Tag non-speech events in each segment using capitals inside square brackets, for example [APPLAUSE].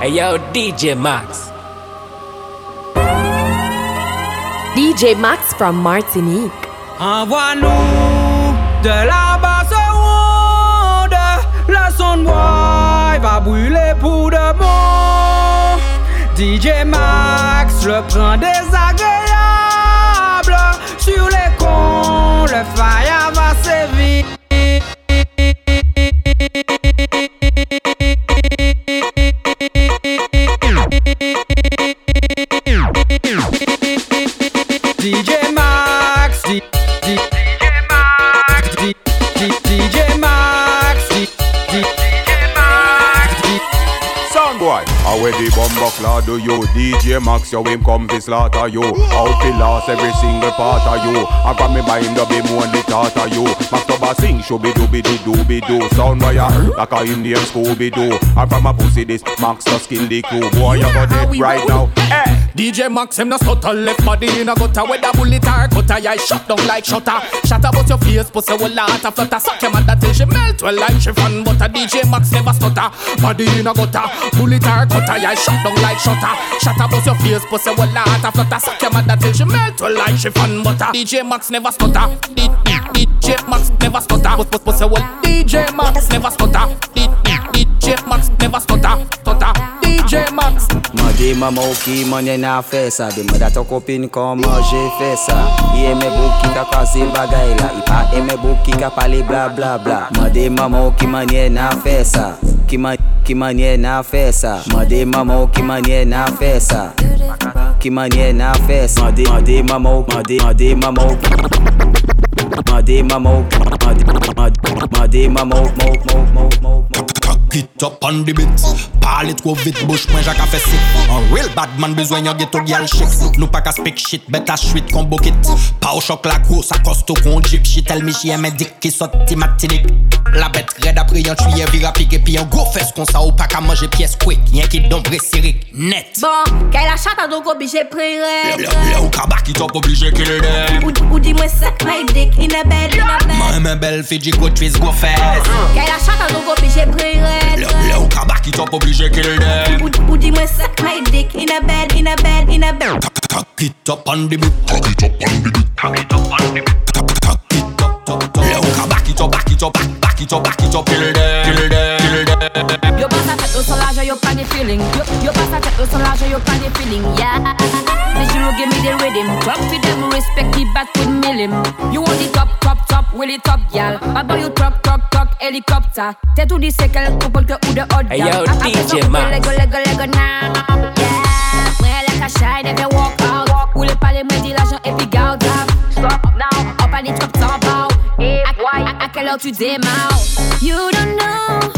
Hey yo, DJ Max. DJ Max from Martinique. Envoie-nous de la basse ronde. La sonboy va brûler pour de bon. DJ Max le prend désagréable. Sur les cons, le fire va sévir. Where the bumbo clad do you? DJ Max, you him come fi slaughter you. Out fi lost every single part of you. I got me by him the be more the thought of you. Max Toba sing, shooby dooby dee dooby doo. Soundboy, ya like a Indian Scooby Doo. And from a pussy this, Max just kill the crew. Boy, you got it right now. Hey. DJ Max him no stutter left body in a gutter. With a bullet or cutter yeah shut down like shutter. Shut about your face pussy will lot of flutter. Suck your mother till she melt. Well like she chiffon butter DJ Max never stutter. Body in a gutter. Bullet or cutter yeah shut down like shutter. Shut about your face pussy will lot of flutter. Suck your mother till she melt. Well like she chiffon butter DJ Max never stutter. DJ Max never stutter. Pussy will DJ Max never stutter DJ Max never stutter, stutter. DJ Max. Mă de mă mă na fesa. De mă dat o copin ca mă fesa. E me buchi ca ca se bagai la Ipa e me buchi ca pali bla bla bla. Mă de mă mă na fesa. Que, ma, que mania na festa Mandei mamão, que mania na festa Que mania na festa Mandei, mandei mamão, mandei, mandei mamão Mandei mamão, mandei, mandei mamão, mamão, mamão, mamão Cock it up on the beat Parle tro vit bouche mwen jak a fesi An real badman bezwen yon geto gyal chik Nou pa ka spek shit bet a shwit kon bokit Pa ou chok la kwo sa kosto kon jip Shit el mi chie men dik ki sot ti matinik La bet red apre yon tuye vira pik Epi yon go fes kon sa ou pa ka manje piyes kwek Yon ki don bre sirik net. Bon, kè la chata donk obije pren red Le ou kabak ki top oblige ki le dem Ou di mwen sek my dik in a bed Mwen mwen bel fi di go twist go fes Kè la chata donk obije pren red le ou kaba qui top obligé kill them Ou, ou dis-moi suck my dick in a bed, in a bed, in a bed. Cock it up on the beat. Cock it up on the beat. Cock it up on the beat. Cock it up, up, up. Leo, back it up, back it up, back, back it up, back it up. Kill them, kill them, kill them. Yo passe à tête au solage, yo pas de feeling. Yo, yo passe à tête au solage, yo pas de feeling. Yeah. This you give me the rhythm. Drop with them, respect the back with millim. You want the top, top, top, really top, gal. Bad boy, you truck, truck, truck, helicopter. T'es tout dit c'est quel couple que ou de hot Hey, gal. yo, DJ ça, couple, Max. Lego, Lego, Lego now. Quelle tu démarres? You don't know.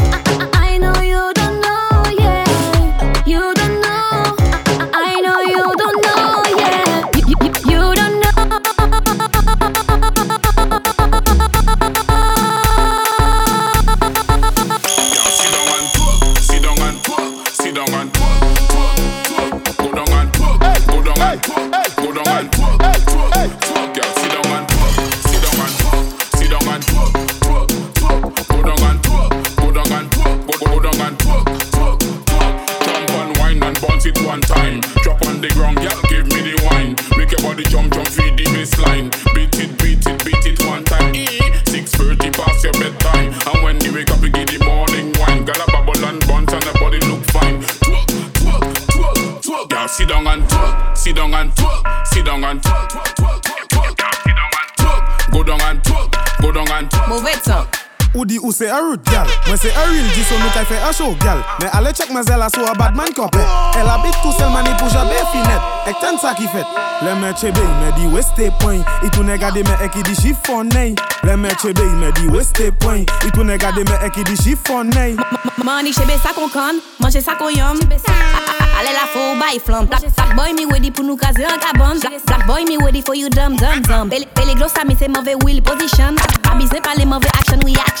Sit down and twerk, sit down and twerk, sit down and twerk, twerk, twerk, twerk, twerk. And twerk, go down and twerk, go down and twerk. Mauvais temps. Ou di ou se a root gal. Mwen se a real G so nou kay fe a show gal. Men ale check ma zela so a bad man kope El habit tout sel mani pou jabe finet Ek ten sa ki fet. Le me chebe me di weste point. Itu ne gade me ek i di chiffonney Le me chebe me di weste point. Itu ne gade me ek i di chiffonney Money chebe sa kon kon, manje sa kon yom. Ale la fo bay flam Black, boy mi ready pou nou kaze an kabon. Black, boy mi ready for you dumb dumb dumb Pele, pele glos sa mi se mauve wheel position. Pa bizne pale mauve action reaction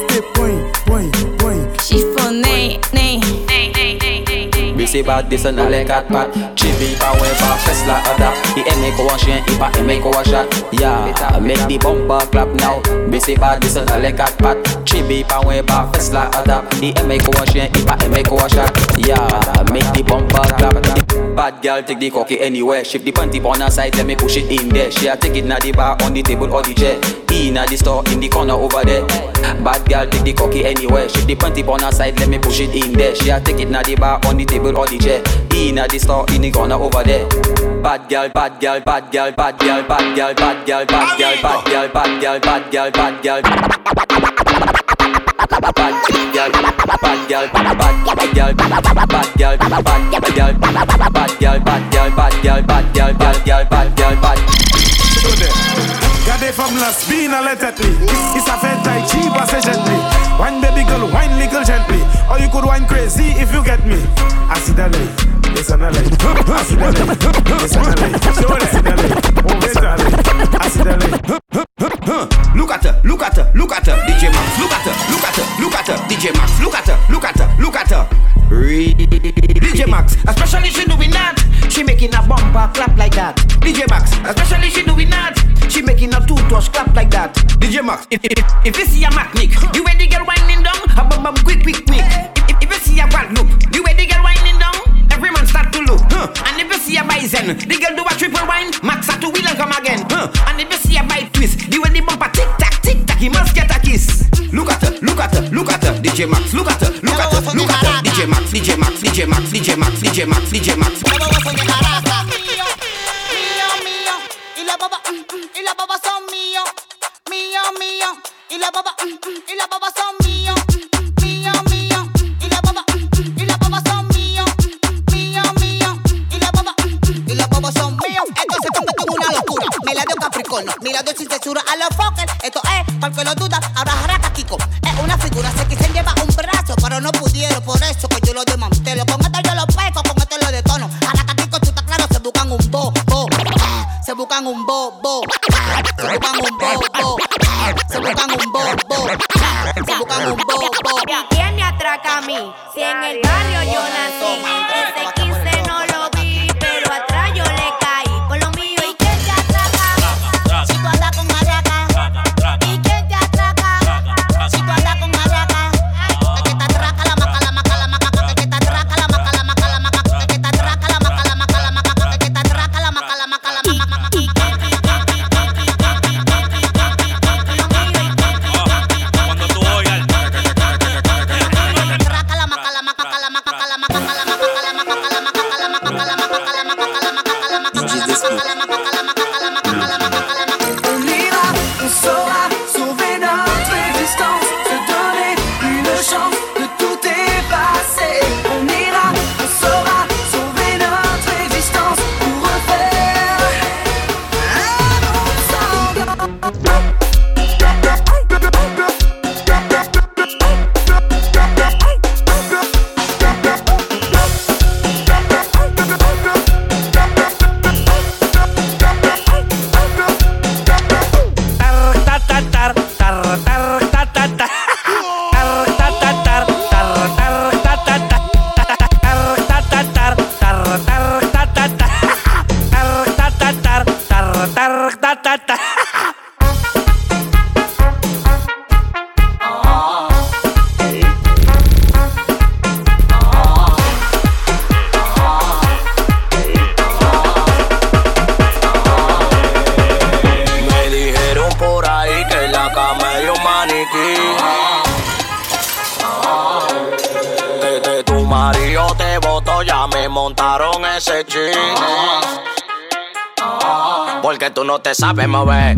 c'est bad, descend dans les quatre pattes Chibi pa ouais pa fes la ada I aime un chien, i pa aime un chat Yeah, make the bumper clap now. Mais c'est bad, descend dans les quatre pattes Chibi pa ouais pa fes la ada I aime un chien, i pa aime un chat Yeah, make the bumper clap Bad girl take the cocky anywhere Shift the panty on her side, let me push it in there She a take it na the bar, on the table or the chair In a the store, in the corner over there Bad girl take the cocky anywhere Shift the panty on her side, let me push it in there She a take it na the bar, on the table or the chair In a the store, in the corner over there Bad girl, bad girl, bad girl, bad girl, bad girl, bad girl, bad girl, bad girl, bad girl, bad girl, bad girl bad girl, bad girl, bad girl, bad girl, bad girl, bad girl, bad girl, bad girl, bad girl, bad girl, bad girl, bad. Girl. Gardez femme la spin à la tête It's a fait tai chi passe gently Wine baby girl, wine little gently. Or you could wine crazy if you get me. Acid alley, listen alley. Acid alley, listen alley. Acid alley, at her, look at her, look at her, DJ Max, look at her, look at her, look at her, DJ Max, look at her, look at her, look at her. DJ Max, especially she doing that. She making a bumper clap like that. DJ Max, especially she doing that. She making a toothbrush clap like that. DJ Max, if, if, you see a Mac Nick, you way the girl winding down, a bum bum quick quick quick. If, if you see a Guadeloupe, you way the girl winding down, every man start to look. And if you see a Bison, the girl do a triple wine, Max a two wheel and come again. And if you DJ Max. Look at her, look at her, look at her. DJ Max, DJ Max, DJ Max, DJ Max, DJ Max, DJ Max. Mío, mío, mío, y baba, y baba son mío, mío, mío, y baba, y baba son mío. Mira Dios sin a los fuckers. Esto es, para que lo dudas? ahora Porque tú no te sabes mover.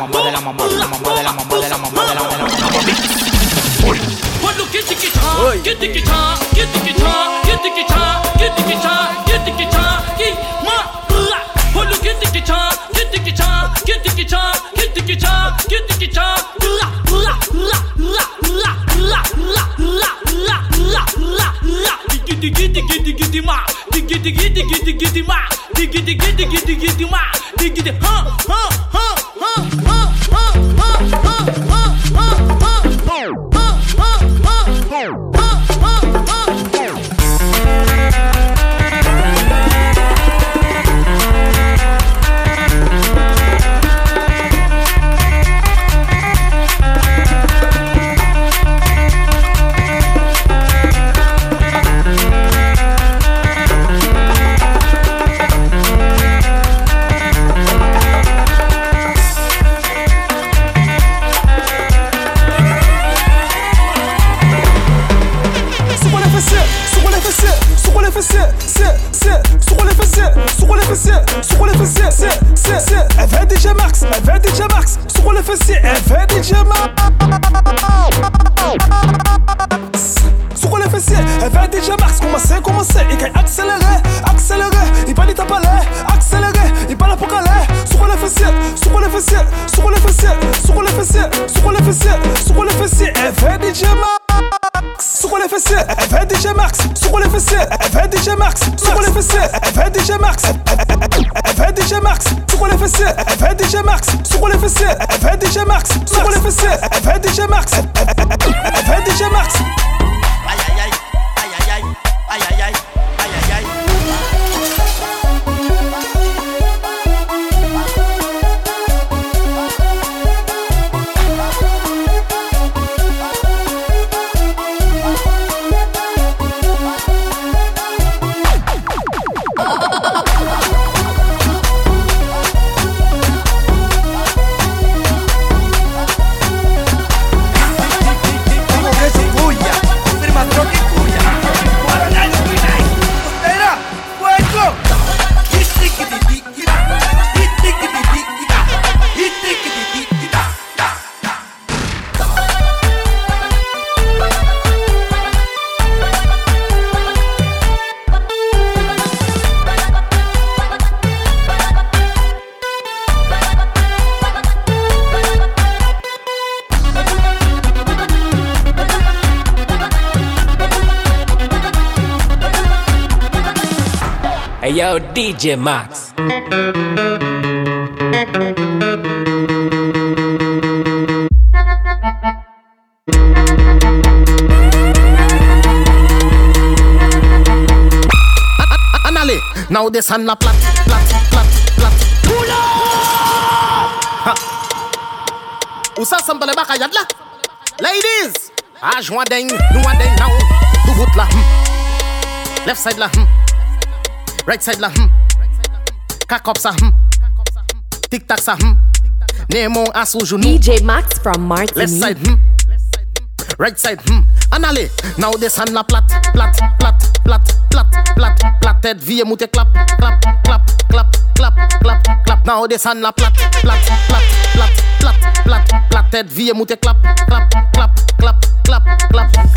mamá de la mamá de la mamá de la mamá de la mamá de la mamá de la mamá Diggy diggy diggy ma, diggy diggy diggy diggy ma, diggy diggy diggy diggy ma, diggy diggy huh huh. Hey yo, DJ Max. Now the sun a plat, plat, plat, plat. Pull up! Yadla. Ladies, ah ding, nous now. Tout vote là. Left side. Hmm. Right side là, hmm. Cock up ça, hmm. Tic tac ça, hmm. Nemo à sous genou. DJ Max from Left Martinique. side, hmm. Right side, hmm. Anale, now this hand la plat, plat, plat, plat, plat, plat, plat. Tête vie moute clap, clap, clap, clap, clap, clap, clap. Now this hand la plat, plat, plat, plat, plat, plat, plat tête, vie monter clap, clap, clap, clap, clap, clap, clap.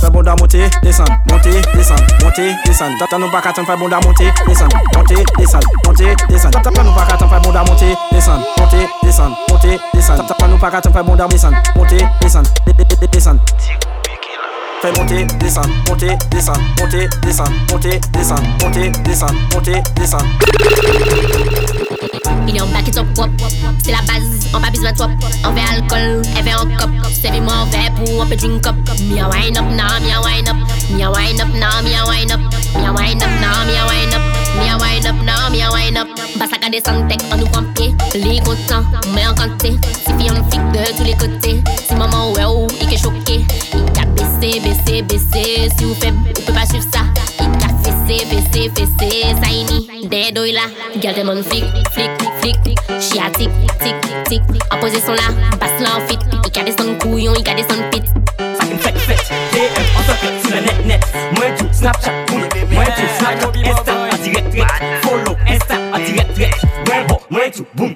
Fais bon monter, descendre, monter, descendre, monter, descendre. Tata nous pas qu'attendre, fais bon monter, descendre, monter, descendre, monter, descendre. Tata nous pas non qu'attendre, fais bon monter, descendre, monter, descendre, monter, descendre. Tata nous pas non qu'attendre, fais bon descendre, monter, descendre, descendre. Fais monter, descendre, monter, descendre, monter, descendre, monter, descendre, monter, descendre, monter. Il est en back et top. C'est la base, on pas besoin de top. On fait alcool, elle fait en cop. Servez-moi un verre pour un peu drink up. Me a wine up now, me a wine up. Me a wine up now, me a wine up. Me a wine up now, me a wine up. Me a wind up now, me a wind up. Descendre, tech, on nous pied. Les contents, mais en. Si fille on fixe de tous les côtés. Si maman ouais ou, il est choqué. Baissé, baissé. Si vous faites, vous pouvez pas suivre ça. Il a fessé, fessé, fessé. Ça y est, des douilles là. Garde mon flic, flic, flic. Chia tic, tic, tic. En position là, passe là en fit. Il a descendre couillon, il a descendre pit. Fucking fête, fête, DM, en socket, sur le net, net. Moi tout, Snapchat, boum. Moi tout, Snapchat, Insta, en direct, direct. Follow, Insta, en direct, direct. Moi bon, moi tout, boum.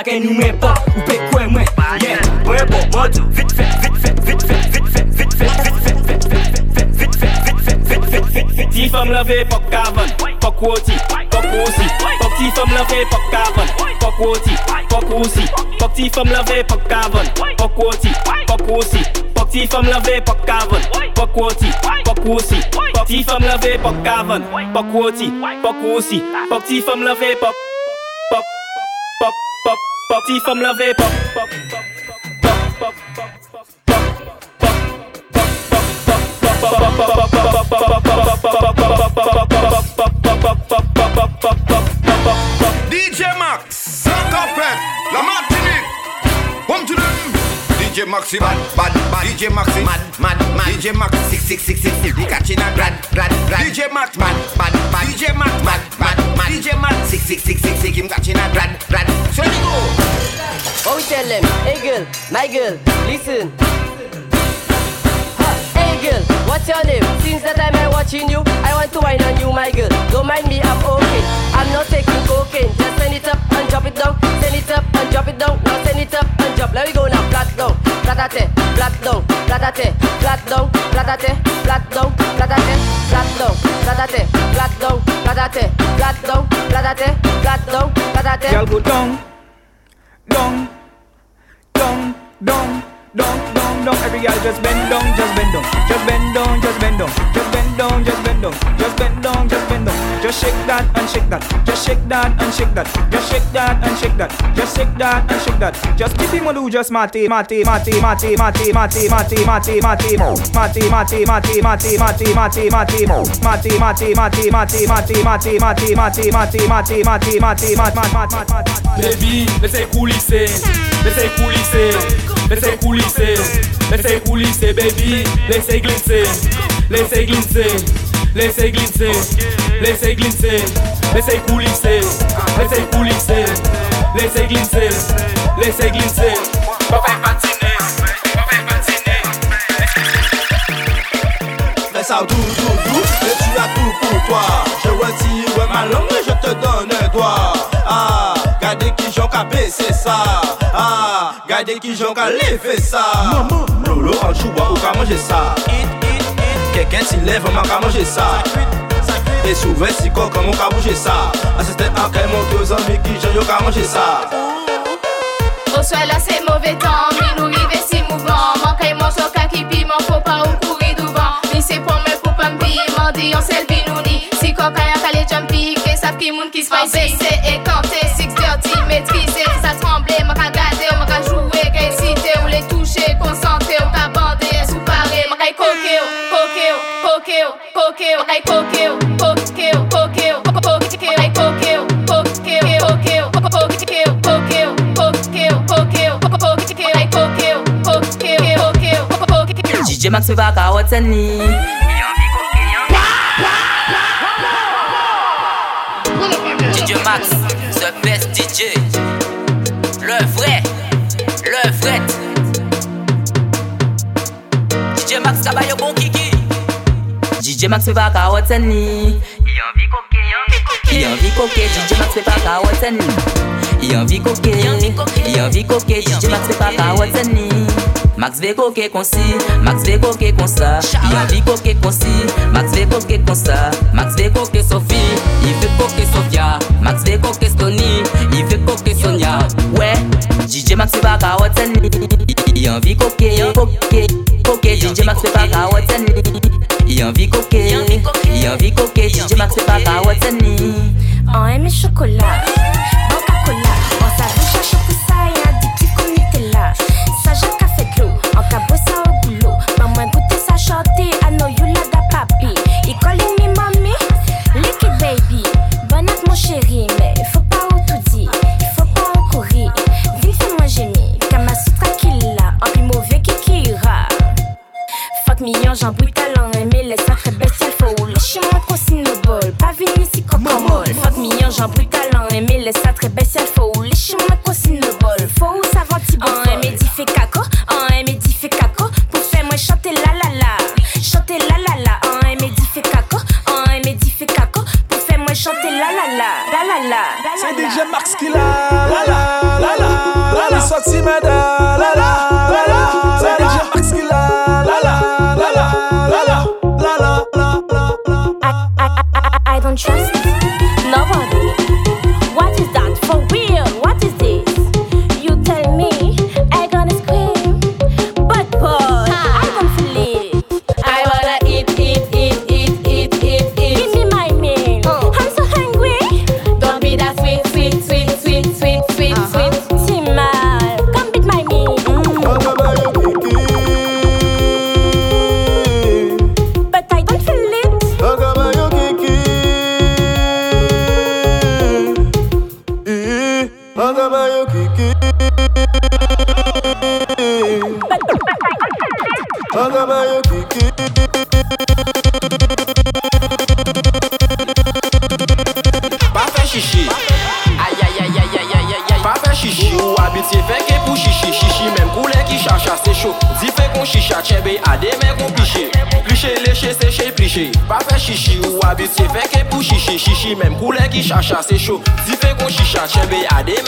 la gaine ou même pas, ou paie quoi, moi, yeah, ouais, bon, moi, vite fait, vite fait, vite fait, vite fait, vite fait, vite fait, vite fait, vite fait, vite fait, vite fait, vite fait, ti femme la fait, pop carbon, pop woti, pop woti, pop ti femme la fait, pop carbon, pop woti, pop woti, pop ti femme la fait, pop carbon, pop woti, pop woti, pop ti femme la fait, pop carbon, pop woti, pop woti, pop ti femme la fait, pop carbon, pop woti, pop woti, pop ti femme la fait, pop, pop, pop pas ti femme lave, pas pas DJ Max, Saint-Capet, la Martinique. One to them. DJ Maxi bad, bad, bad. DJ Maxi mad, mad, mad. DJ Max six six six six six. The catching a grad, grad, grad. DJ Max mad, mad, mad. DJ Max mad, mad, mad. DJ Max six six six six six. Him catching a grad, grad. So you go. What we tell them? Hey girl, my girl, listen. Girl, what's your name? Since that time I'm watching you, I want to wine on you, my girl. Don't mind me, I'm okay. I'm not taking cocaine. Just send it up and drop it down. Send it up and drop it down. Now send it up and drop. Let me go now. Flat down, flatate, flat down, flatate, flat down, flatate, flat down, flatate, flat down, flatate, flat down, flatate, flat down, flatate, flat down, flatate. Girl go down, down, down, down, down, down. Every girl just bend down, just bend down, just bend down, just bend down, just bend down, just bend down, just bend down, just bend down. Just shake that and shake that, just shake that and shake that, just shake that and shake that, just shake that and shake that. Just keep him do just mate, mate, mate, mate, mate, mate, mate, mate, mate, mo. mate, mate, mate, mate, mate, mate, mate, mo. mate, mate, mate, mate, mate, mate, mate, mate, mate, mate, mate, mate, mate, mate, mate, mate. Baby, laissez coulisser, laissez coulisser, laissez coulisser, laissez coulisser, baby, laissez glisser, laissez glisser, laissez glisser, laissez glisser, laissez coulisser, laissez coulisser, laissez glisser, laissez glisser. Pas faire patiner, pas faire patiner. Fais ça doux, doux, doux, et tu as tout pour toi. Je retire ma langue et je te donne un doigt. Ah, regardez qui j'en qu'à baisser ça. Ah, Gade ki jan ka leve sa Lolo an chouba ou ka manje sa Keken si leve man ka manje sa E souve si kokan man ka bouje sa Asiste akè mon te zami ki jan yo ka manje sa Au sol la se mouve tan Mi nou rive si mouvan Man kay man ki piman Fou ou kouri douvan Ni se pou mè pou pa mbi Mandi yon sel binouni Si kokan ya kale jumpi Ke sap ki moun ki spicy Se ekante, 6 dirty, metrize Sa tremble, man ka yo mwen ka jwwe ke esite Ou le touche, sou pare, mwen ka yi koke yo Koke yo, koke yo, koke yo Mwen ka yi koke yo, koke yo, koke yo Koke yo, koke yo, koke DJ Max feva ka woten ni DJ Max, the best DJ Le vrai. DJ Max Caballo bon kiki. DJ Max fait pas carotte ni. Il envie coquer, DJ Max fait pas carotte ni. Il envie coquer, il envie coquer, DJ Max fait pas carotte ni. Max ve koke konsi, Max ve koke konsa Yon vi koke konsi, Max ve koke konsa Max ve koke Sofi, i ve koke Sofia Max ve koke Stony, i ve koke Sonia. We, DJ Max se baka woten li Yon vi koke, yon koke, koke DJ Max se baka woten li Yon vi koke, yon vi koke, DJ Max se baka woten li An eme chokola chacha, se chou Zife kon chicha, chebe ade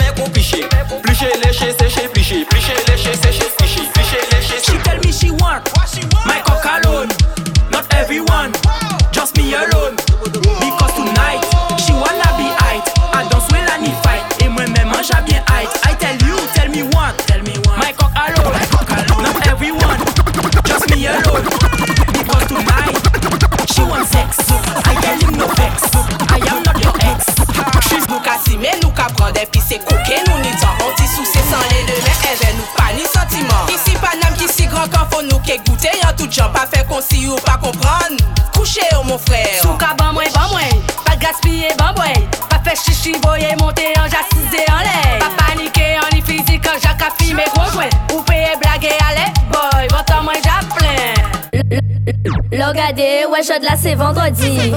vendredi.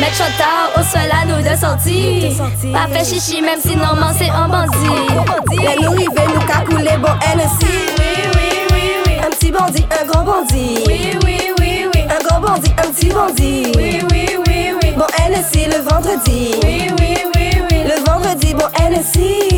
Mettre chantard au solano de sortie. Pas fait chichi, même si normalement c'est un bandit. Mais nous rivés, nous cacouler, bon NC. Oui, oui, oui, oui. Un petit bandit, un grand bandit. Oui, oui, oui, oui. Un grand bandit, un petit bandit. Oui, oui, oui, oui. Bon NC le vendredi. Oui, oui, oui, oui. Le vendredi, bon NSI.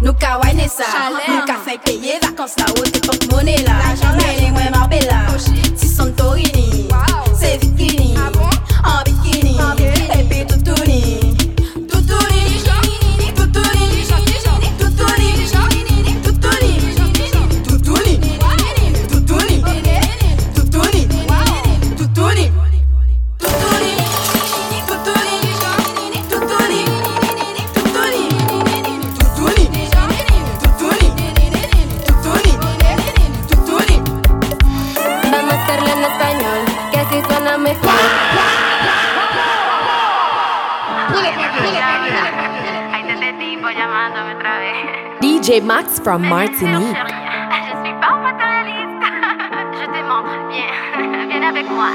Nou ka waj nesa Nou ka fay peye vakans la ou te pok mone la from Martinique. Je suis pas matérialiste. [LAUGHS] Je te montre. Viens, viens avec moi.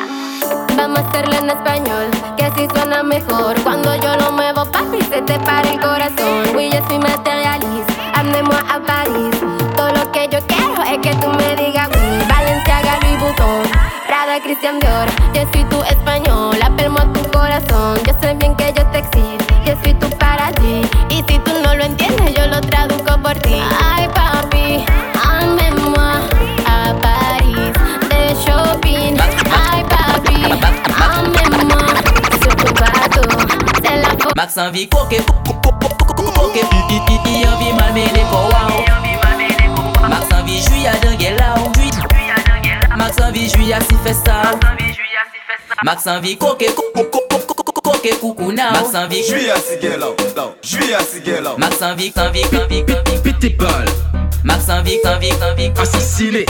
Vamos a hacerlo en español, que así suena mejor. Cuando yo lo muevo, papi, se te para el corazón. Oui, yo soy materialista, amenez-moi a París. Todo lo que yo quiero es que tú me digas oui. Valenciaga, Louis Vuitton, Prada, Christian Dior. Yo soy tu Max anvi koke, koke I anvi malmene kowa Max anvi juya denge la ou Max anvi juya si festa Max anvi koke, koke koukouna ou Max anvi juya si Juya si gela Max anvi, anvi, anvi, anvi Pite bal envie. Pété balle. Max envie, envie, envie. Assassiné.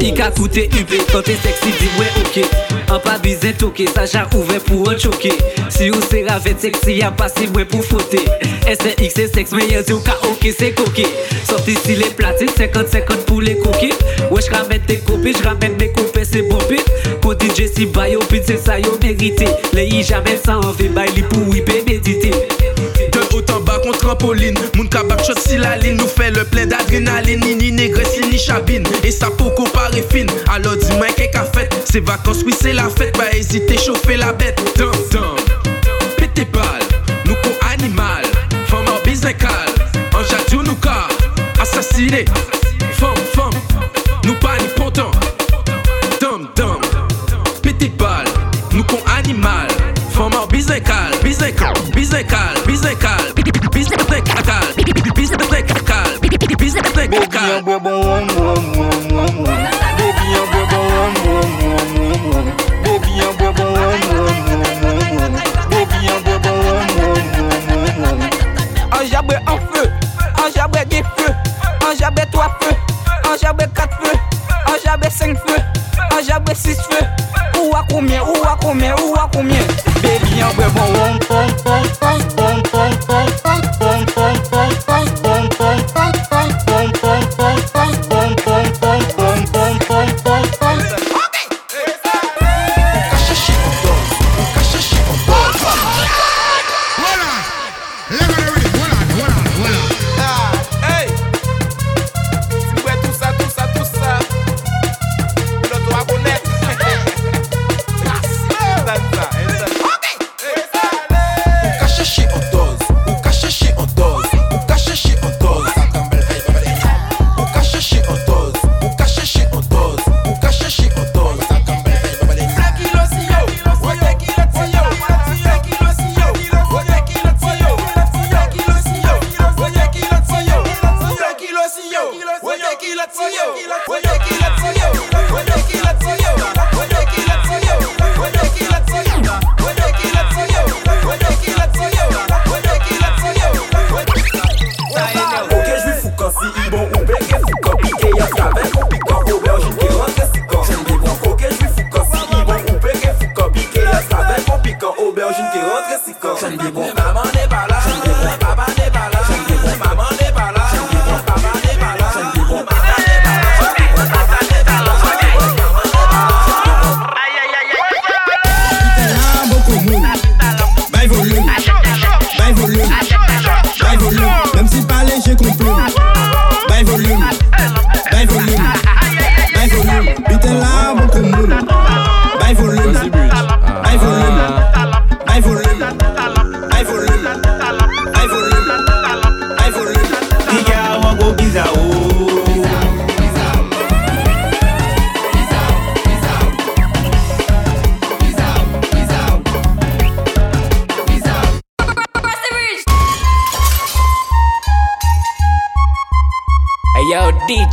Il ka coûté UP quand t'es sexy, dis ouais ok. En pas bizé toqué, j'ai ouvert pour un choqué. Si ou c'est ravette sexy, y'a pas si moins pour fauter. SX c'est sexe, mais y'a ka ok, c'est coqué. Sorti si les platines, 50-50 pour les coquets. Ouais, j'ramène tes copines, j'ramène mes copains, c'est bon pit. Pour DJ si bayo, pit c'est ça yo mérité. Les y jamais sans envie, bail pour y méditer trampoline. Moun shot si la ligne nous fait le plein d'adrénaline. Ni ni négresse, ni chabine. Et ça pour comparer fine. Alors dis-moi qu'est-ce qu'a. C'est vacances, oui, c'est la fête. Pas hésiter, chauffer la bête. Dum, dum. Pété balle, nous qu'on animal. Femme en. En nous ka. Assassiné. Femme, femme. Nous pas ni pourtant. Dum, dum. Pété balle, nous qu'on animal. Femme en business cal. Business Baby, I'm. Baby, Baby, Baby, Un en feu, des feux, un jabret trois feux, un jabret quatre feux, un jabret cinq feux, un jabret six feux. Où à combien, où à combien, où à combien? Baby, I'm boy, boom, boom.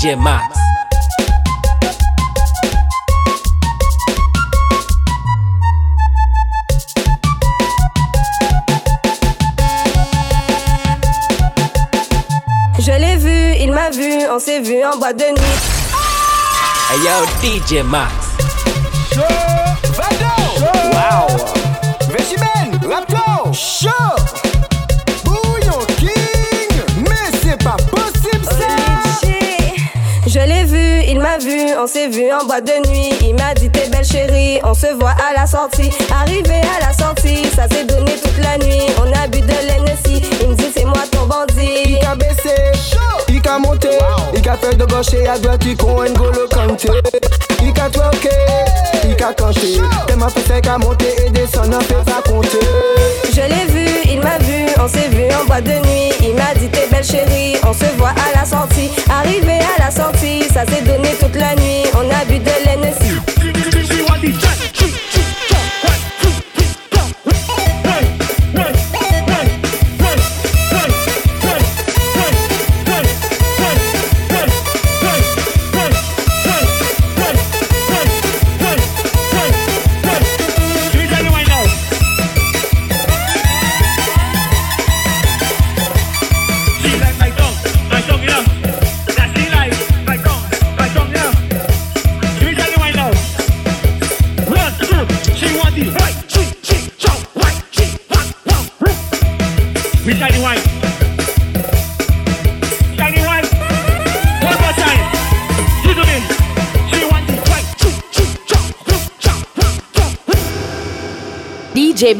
DJ Max. Je l'ai vu, il m'a vu, on s'est vu en boîte de nuit. Hey yo, DJ Max. Wow! Veggie Ben, Raptor! Chaud on s'est vu en boîte de nuit. Il m'a dit t'es belle chérie, on se voit à la sortie. Arrivé à la sortie, ça s'est donné toute la nuit. On a bu de l'NSI, il me dit c'est moi ton bandit. Il a baissé, il a monté, il a fait de gauche et à droite, il con N'Golo Kanté. Il a twerké, il a canté. Tellement fait qu'à monter et descendre, on fait pas compter. Je l'ai vu, il m'a vu, on s'est vu en boîte de nuit. Il m'a dit t'es belle chérie, on se voit à la sortie. Arrivé à la sortie, ça s'est donné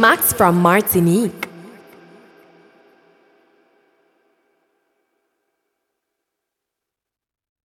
Max from Martinique.